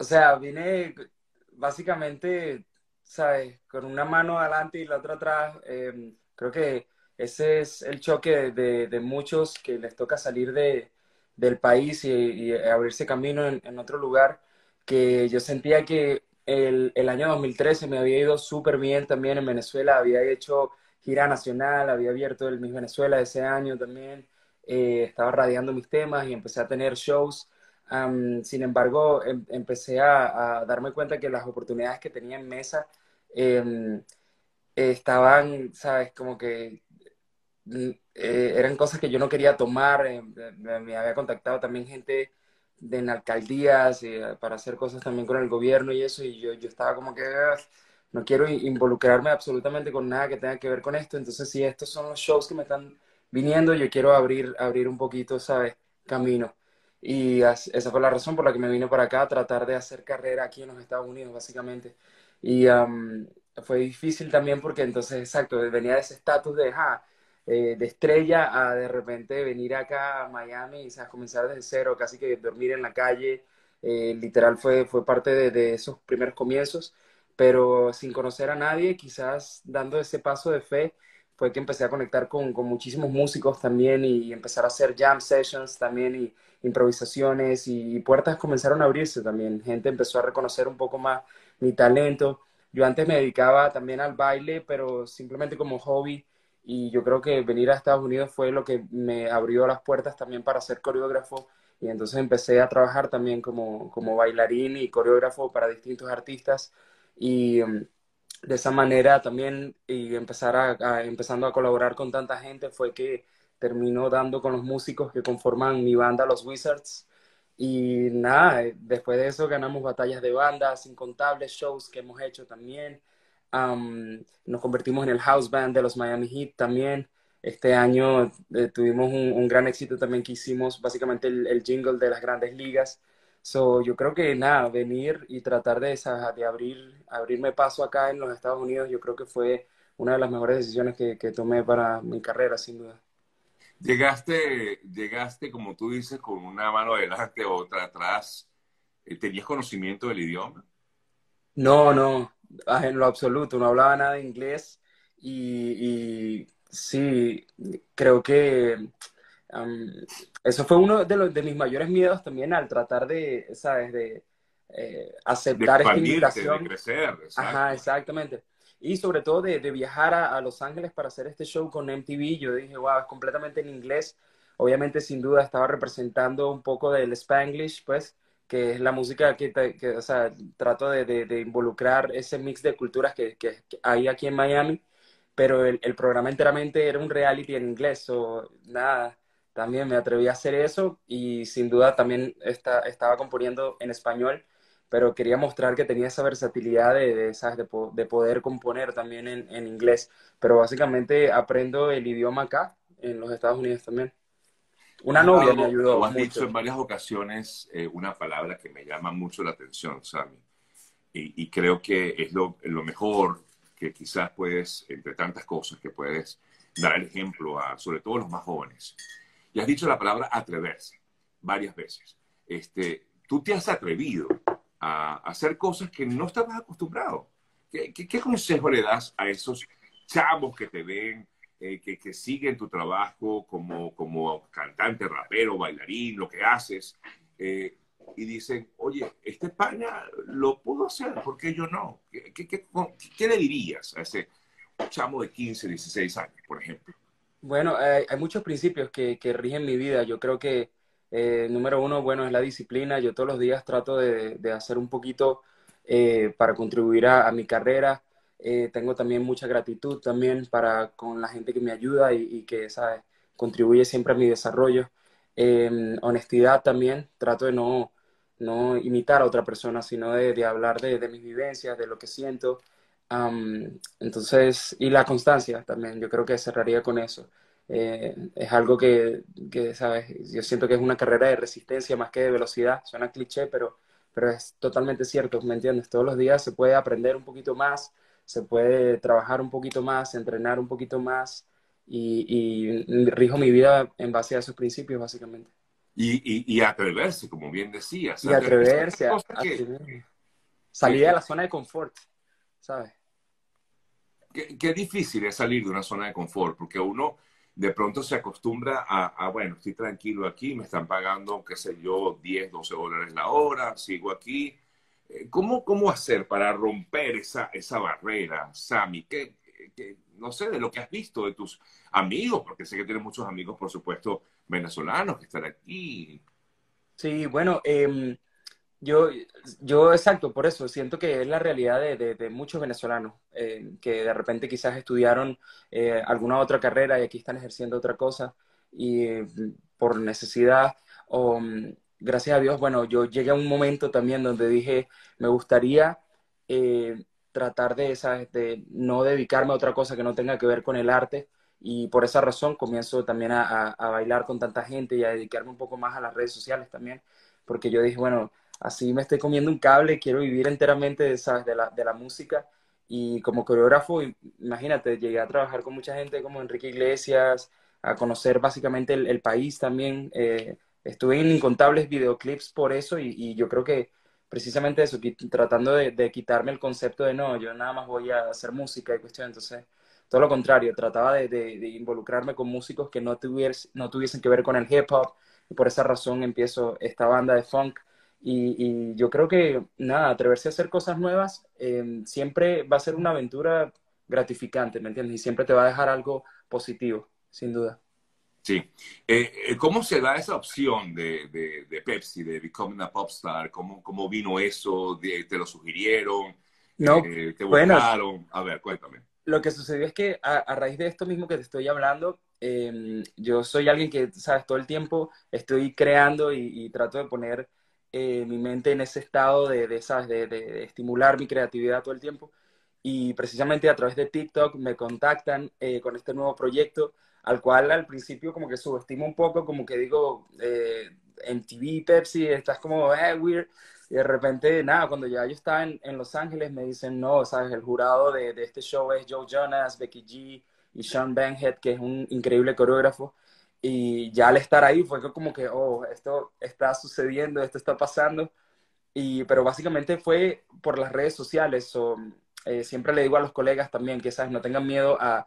O sea, vine básicamente, ¿sabes? Con una mano adelante y la otra atrás. Em, creo que ese es el choque de, muchos que les toca salir de, del país y, abrirse camino en, otro lugar, que yo sentía que el, el año 2013 me había ido súper bien también en Venezuela, había hecho gira nacional, había abierto el Miss Venezuela ese año también, eh, estaba radiando mis temas y empecé a tener shows. Sin embargo, em, empecé a, darme cuenta que las oportunidades que tenía en mesa em, estaban, sabes, como que mm, eh, eran cosas que yo no quería tomar. Eh, me, había contactado también gente de en alcaldías para hacer cosas también con el gobierno y eso, y yo, yo estaba como que no quiero involucrarme absolutamente con nada que tenga que ver con esto. Entonces, si estos son los shows que me están viniendo, yo quiero abrir, abrir un poquito, ¿sabes? Camino. Y esa fue la razón por la que me vine para acá, tratar de hacer carrera aquí en los Estados Unidos, básicamente. Y fue difícil también porque entonces, exacto, venía de ese estatus de, eh, de estrella a de repente venir acá a Miami y ¿sabes? comenzar desde cero, casi que dormir en la calle. Eh, literal fue, fue parte de esos primeros comienzos pero sin conocer a nadie, quizás dando ese paso de fe, fue que empecé a conectar con, con muchísimos músicos también y empezar a hacer jam sessions también y improvisaciones y, puertas comenzaron a abrirse también. Gente empezó a reconocer un poco más mi talento. Yo antes me dedicaba también al baile, pero simplemente como hobby y yo creo que venir a Estados Unidos fue lo que me abrió las puertas también para ser coreógrafo y entonces empecé a trabajar también como, como bailarín y coreógrafo para distintos artistas y um, de esa manera también y empezar a, empezando a colaborar con tanta gente fue que terminó dando con los músicos que conforman mi banda Los Wizards y nada, después de eso ganamos batallas de bandas, incontables shows que hemos hecho también. Nos convertimos en el house band de los Miami Heat también. Este año eh, tuvimos un, gran éxito también que hicimos básicamente el jingle de las grandes ligas So, yo creo que nada, venir y tratar de, esa, de abrir, abrirme paso acá en los Estados Unidos, yo creo que fue una de las mejores decisiones que, que tomé para mi carrera, sin duda. Llegaste, llegaste, como tú dices, con una mano adelante, otra atrás. Eh, ¿Tenías conocimiento del idioma? No, no, ah, en lo absoluto, no hablaba nada de inglés y, y sí, creo que eso fue uno de, los, de mis mayores miedos también al tratar de, ¿sabes? De eh, aceptar esta invitación. De crecer, Ajá, exactamente. Y sobre todo de, de viajar a, a, Los Ángeles para hacer este show con MTV. Yo dije, wow, es completamente en inglés. Obviamente, sin duda, estaba representando un poco del Spanglish, pues, que es la música que, que o sea, trato de, de, involucrar ese mix de culturas que, que, hay aquí en Miami. Pero el, el, programa enteramente era un reality en inglés, o nada también me atreví a hacer eso y sin duda también estaba componiendo en español, pero quería mostrar que tenía esa versatilidad de, de, de, poder componer también en, inglés. Pero básicamente aprendo el idioma acá, en los Estados Unidos también. Una novia me ayudó. has dicho en varias ocasiones eh, una palabra que me llama mucho la atención, Sammy. Y, creo que es lo, lo, mejor que quizás puedes, entre tantas cosas, que puedes dar el ejemplo a, sobre todo los más jóvenes y has dicho la palabra atreverse varias veces. Este, tú te has atrevido a hacer cosas que no estabas acostumbrado. ¿Qué, qué, consejo le das a esos chavos que te ven, eh, que, que, siguen tu trabajo como, como cantante, rapero, bailarín, lo que haces, eh, y dicen, oye, este España lo pudo hacer, ¿por qué yo no? ¿Qué, qué, qué le dirías a ese chamo de 15, 16 años, por ejemplo? Bueno, hay, muchos principios que, rigen mi vida. Yo creo que, eh, número uno, bueno, es la disciplina. Yo todos los días trato de, hacer un poquito eh, para contribuir a, mi carrera. Eh, tengo también mucha gratitud también para con la gente que me ayuda y, que, ¿sabes? Contribuye siempre a mi desarrollo. Em, honestidad también. Trato de no, imitar a otra persona, sino de, de hablar de mis vivencias, de lo que siento entonces, y la constancia también, yo creo que cerraría con eso. Eh, es algo que, que, ¿sabes? Yo siento que es una carrera de resistencia más que de velocidad. Suena cliché, pero, pero es totalmente cierto, ¿me entiendes? Todos los días se puede aprender un poquito más, se puede trabajar un poquito más, entrenar un poquito más y, y rijo mi vida en base a esos principios, básicamente. Y, atreverse, como bien decías. Y atreverse a, salir de la zona de confort, ¿sabes? Qué, difícil es salir de una zona de confort, porque uno de pronto se acostumbra a, bueno, estoy tranquilo aquí, me están pagando, qué sé yo, 10, 12 dólares la hora, sigo aquí. Eh, ¿Cómo, cómo hacer para romper esa, esa barrera, Sammy? ¿Qué, no sé, de lo que has visto de tus amigos, porque sé que tienes muchos amigos, por supuesto, venezolanos que están aquí. Sí, bueno, em, yo, yo exacto, por eso siento que es la realidad de, muchos venezolanos em, que de repente quizás estudiaron eh, alguna otra carrera y aquí están ejerciendo otra cosa y mm, por necesidad o mm, gracias a Dios, bueno, yo llegué a un momento también donde dije, me gustaría eh, tratar de, de no dedicarme a otra cosa que no tenga que ver con el arte y por esa razón comienzo también a, bailar con tanta gente y a dedicarme un poco más a las redes sociales también, porque yo dije, bueno, así me estoy comiendo un cable, quiero vivir enteramente de, la, de la música. Y como coreógrafo, imagínate, llegué a trabajar con mucha gente como Enrique Iglesias, a conocer básicamente el, país también, eh, estuve en incontables videoclips por eso y yo creo que precisamente eso, tratando de, quitarme el concepto de no, yo nada más voy a hacer música y cuestión, entonces todo lo contrario, trataba de, involucrarme con músicos que no, no tuviesen que ver con el hip hop. Y por esa razón empiezo esta banda de funk y, yo creo que nada, atreverse a hacer cosas nuevas em, siempre va a ser una aventura gratificante, ¿me entiendes? Y siempre te va a dejar algo positivo, sin duda. Sí. Eh, eh, ¿Cómo se da esa opción de, de, Pepsi, de Becoming a Popstar? ¿Cómo, cómo vino eso? ¿Te lo sugirieron? No, eh, ¿Te buscaron? a ver, cuéntame. Lo que sucedió es que a, raíz de esto mismo que te estoy hablando, em, yo soy alguien que, sabes, todo el tiempo estoy creando y, trato de poner mi mente en ese estado de, ¿sabes? De, de, estimular mi creatividad todo el tiempo. Y precisamente a través de TikTok me contactan con este nuevo proyecto al cual al principio como que subestimo un poco, como que digo, eh, en TV, Pepsi, estás como, eh, weird, y de repente, nada, cuando ya yo estaba en, Los Ángeles, me dicen, no, sabes, el jurado de, este show es Joe Jonas, Becky G y Sean Benhead, que es un increíble coreógrafo, y ya al estar ahí fue como que, oh, esto está sucediendo, esto está pasando, y, pero básicamente fue por las redes sociales, o, eh, siempre le digo a los colegas también que, sabes, no tengan miedo a,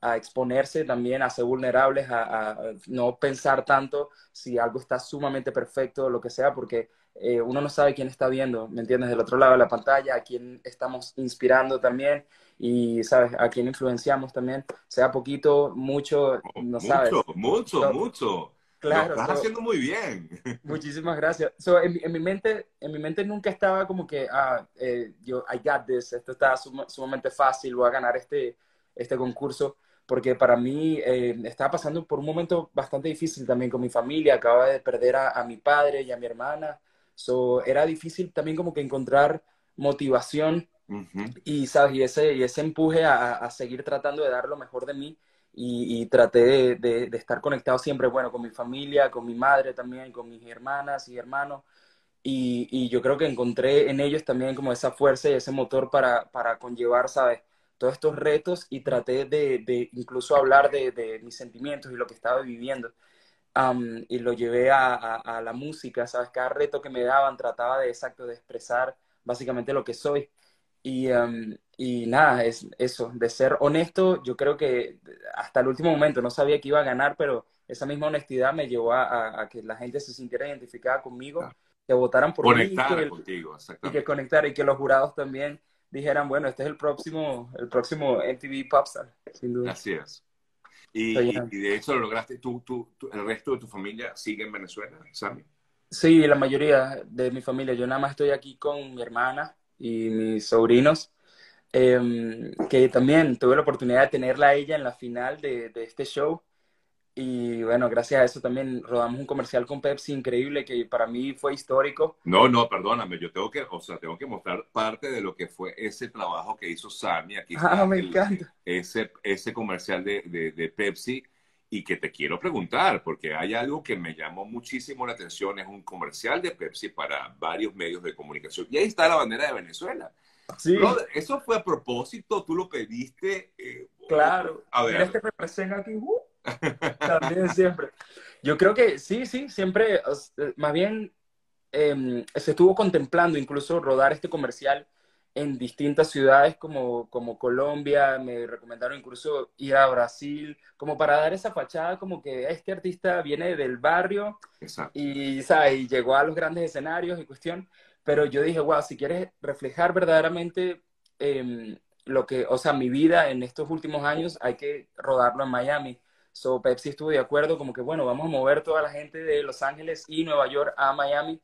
a exponerse también, a ser vulnerables, a, no pensar tanto si algo está sumamente perfecto lo que sea, porque eh, uno no sabe quién está viendo, ¿me entiendes? Del otro lado de la pantalla, a quién estamos inspirando también y, ¿sabes? A quién influenciamos también, sea poquito, mucho, no sabes. Mucho, mucho, mucho. Claro. Lo estás haciendo muy bien. Muchísimas gracias. en, mi mente, en mi mente nunca estaba como que, ah, eh, yo, I got this, esto está sumamente fácil, voy a ganar este, este concurso porque para mí eh, estaba pasando por un momento bastante difícil también con mi familia, acababa de perder a, mi padre y a mi hermana, so, era difícil también como que encontrar motivación y, ¿sabes? y, ese, y ese empuje a, seguir tratando de dar lo mejor de mí y, traté de, estar conectado siempre, bueno, con mi familia, con mi madre también, con mis hermanas y hermanos. Y, y yo creo que encontré en ellos también como esa fuerza y ese motor para, para conllevar, ¿sabes? todos estos retos y traté de, incluso hablar de, mis sentimientos y lo que estaba viviendo. y lo llevé a, la música, ¿sabes? Cada reto que me daban trataba de, exacto, de expresar básicamente lo que soy. Y, y nada, es eso, de ser honesto, yo creo que hasta el último momento no sabía que iba a ganar, pero esa misma honestidad me llevó a, que la gente se sintiera identificada conmigo, que votaran por mí. contigo, Y que conectara y que los jurados también dijeran, bueno, este es el próximo, el próximo MTV Popstar, sin duda. Así es. Y, de hecho lo lograste, ¿Tú, tú, el resto de tu familia sigue en Venezuela, Sammy? Sí, la mayoría de mi familia. Yo nada más estoy aquí con mi hermana y mis sobrinos, em, que también tuve la oportunidad de tenerla a ella en la final de, de este show. Y bueno, gracias a eso también rodamos un comercial con Pepsi increíble que para mí fue histórico. No, no, perdóname, yo tengo que, o sea, tengo que mostrar parte de lo que fue ese trabajo que hizo Sammy aquí. Ah, me encanta. Ese, ese comercial de, de, Pepsi y que te quiero preguntar, porque hay algo que me llamó muchísimo la atención, es un comercial de Pepsi para varios medios de comunicación. Y ahí está la bandera de Venezuela. Sí. eso fue a propósito, tú lo pediste. Eh, claro. A ver. Este representa aquí. Uh. También siempre. Yo creo que sí, sí, siempre, más bien em, se estuvo contemplando incluso rodar este comercial en distintas ciudades como, como Colombia, me recomendaron incluso ir a Brasil, como para dar esa fachada como que este artista viene del barrio y, y llegó a los grandes escenarios y cuestión, pero yo dije, wow, si quieres reflejar verdaderamente em, lo que, o sea, mi vida en estos últimos años, hay que rodarlo en Miami. So Pepsi estuvo de acuerdo como que, bueno, vamos a mover toda la gente de Los Ángeles y Nueva York a Miami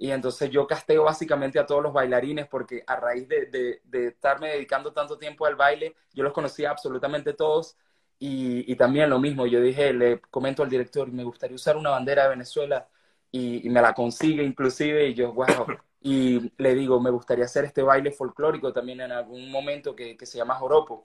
y entonces yo casteo básicamente a todos los bailarines porque a raíz de, estarme dedicando tanto tiempo al baile, yo los conocía absolutamente todos. Y, también lo mismo, yo dije, le comento al director, me gustaría usar una bandera de Venezuela y, me la consigue inclusive y yo, wow. Y le digo, me gustaría hacer este baile folclórico también en algún momento que, que se llama Joropo.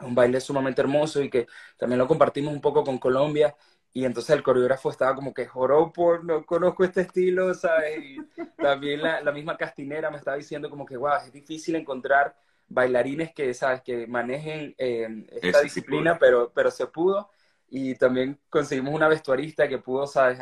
Un baile sumamente hermoso y que también lo compartimos un poco con Colombia y entonces el coreógrafo estaba como que por no conozco este estilo, ¿sabes? Y también la, la, misma castinera me estaba diciendo como que, wow, es difícil encontrar bailarines que, ¿sabes? Que manejen eh, esta disciplina, pero, pero se pudo. Y también conseguimos una vestuarista que pudo, ¿sabes?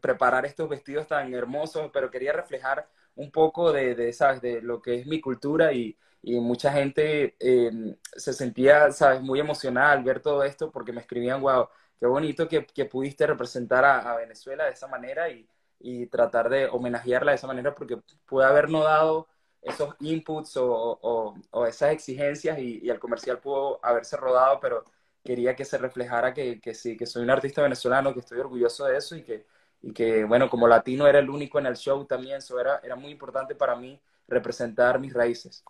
preparar estos vestidos tan hermosos, pero quería reflejar un poco de, de ¿sabes? De lo que es mi cultura y, y mucha gente eh, se sentía, ¿sabes? Muy emocionada al ver todo esto porque me escribían, wow, qué bonito que, que pudiste representar a, Venezuela de esa manera y, y, tratar de homenajearla de esa manera porque puede habernos dado esos inputs o, o, esas exigencias y, y, el comercial pudo haberse rodado, pero quería que se reflejara que, que, sí, que soy un artista venezolano, que estoy orgulloso de eso y que, y que bueno, como latino era el único en el show también, eso era, era muy importante para mí representar mis raíces.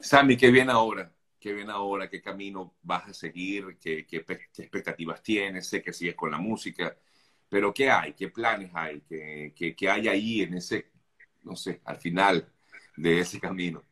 Sammy, qué bien ahora qué viene ahora, qué camino vas a seguir, qué, qué, expectativas tienes, sé que sigues con la música, pero ¿qué hay? ¿Qué planes hay? ¿Qué, qué, qué hay ahí en ese, no sé, al final de ese camino?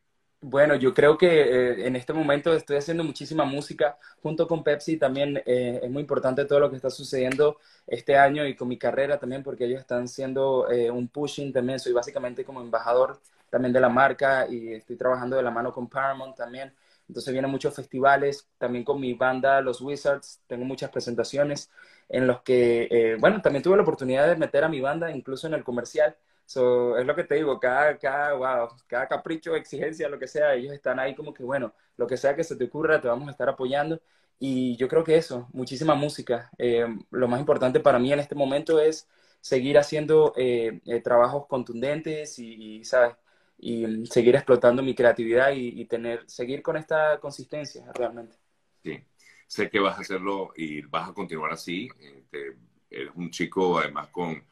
Bueno, yo creo que eh, en este momento estoy haciendo muchísima música junto con Pepsi. También eh, es muy importante todo lo que está sucediendo este año y con mi carrera también, porque ellos están haciendo eh, un pushing también. Soy básicamente como embajador también de la marca y estoy trabajando de la mano con Paramount también. Entonces vienen muchos festivales, también con mi banda Los Wizards, tengo muchas presentaciones en los que, eh, bueno, también tuve la oportunidad de meter a mi banda incluso en el comercial. So, es lo que te digo, cada, cada, wow, cada capricho, exigencia, lo que sea, ellos están ahí como que, bueno, lo que sea que se te ocurra, te vamos a estar apoyando. Y yo creo que eso, muchísima música. Eh, lo más importante para mí en este momento es seguir haciendo eh, trabajos contundentes y, y, ¿sabes? Y seguir explotando mi creatividad y, tener, seguir con esta consistencia realmente. Sí, sé que vas a hacerlo y vas a continuar así. Este, eres un chico además con,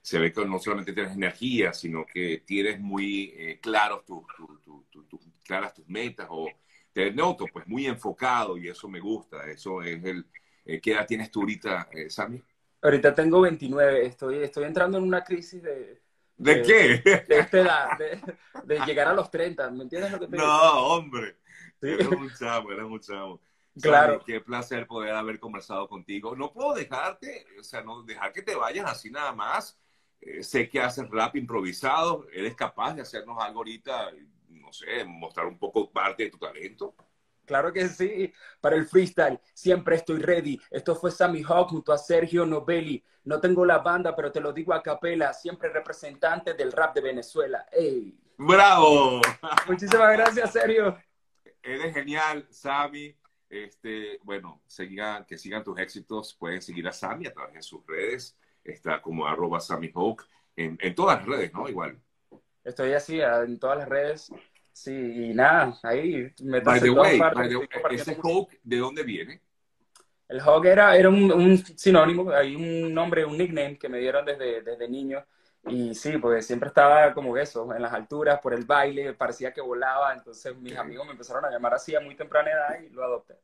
se ve que no solamente tienes energía, sino que tienes muy eh, claros tus, claras tus metas o te noto pues muy enfocado y eso me gusta. Eso es el, eh, ¿qué edad tienes tú ahorita, eh, Sammy? Ahorita tengo 29, estoy, estoy entrando en una crisis de, ¿De, qué? De esta edad, de, llegar a los 30, ¿me entiendes lo que te digo? No, hombre. Eres un chamo, eres un chamo. Claro. qué placer poder haber conversado contigo. No puedo dejarte, o sea, no dejar que te vayas así nada más. Eh, sé que haces rap improvisado, eres capaz de hacernos algo ahorita, no sé, mostrar un poco parte de tu talento. Claro que sí, para el freestyle siempre estoy ready. Esto fue Sammy Hawk junto a Sergio Novelli. No tengo la banda, pero te lo digo a capela, siempre representante del rap de Venezuela. ¡Ey! ¡Bravo! Muchísimas gracias, Sergio. Eres genial, Sammy. Este, bueno, que sigan tus éxitos. Pueden seguir a Sammy a través de sus redes. Está como arroba Sammy Hawk en, en todas las redes, ¿no? Igual. Estoy así en todas las redes. Sí, y nada, ahí me By the way, ¿ese Hawk de dónde viene? El Hawk era, era un, sinónimo, hay un nombre, un nickname que me dieron desde, desde niño. Y sí, porque siempre estaba como eso, en las alturas, por el baile, parecía que volaba. Entonces mis amigos me empezaron a llamar así a muy temprana edad y lo adopté.